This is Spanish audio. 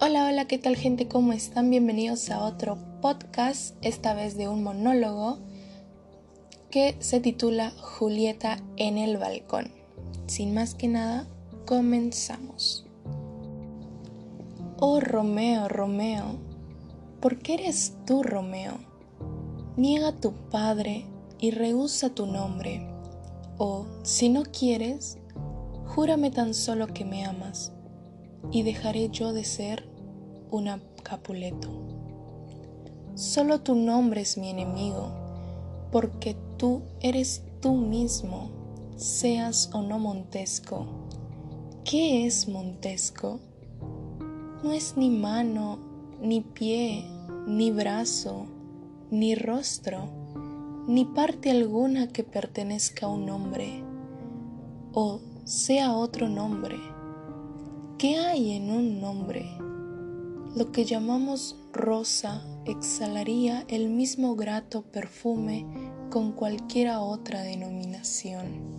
Hola, hola, ¿qué tal gente? ¿Cómo están? Bienvenidos a otro podcast, esta vez de un monólogo que se titula Julieta en el balcón. Sin más que nada, comenzamos. Oh Romeo, Romeo, ¿por qué eres tú Romeo? Niega tu padre y rehúsa tu nombre. O, si no quieres, júrame tan solo que me amas y dejaré yo de ser una Capuleto. Solo tu nombre es mi enemigo, porque tú eres tú mismo, seas o no Montesco. ¿Qué es Montesco? No es ni mano, ni pie, ni brazo, ni rostro, ni parte alguna que pertenezca a un hombre, o sea otro nombre ¿Qué hay en un nombre? Lo que llamamos rosa exhalaría el mismo grato perfume con cualquiera otra denominación.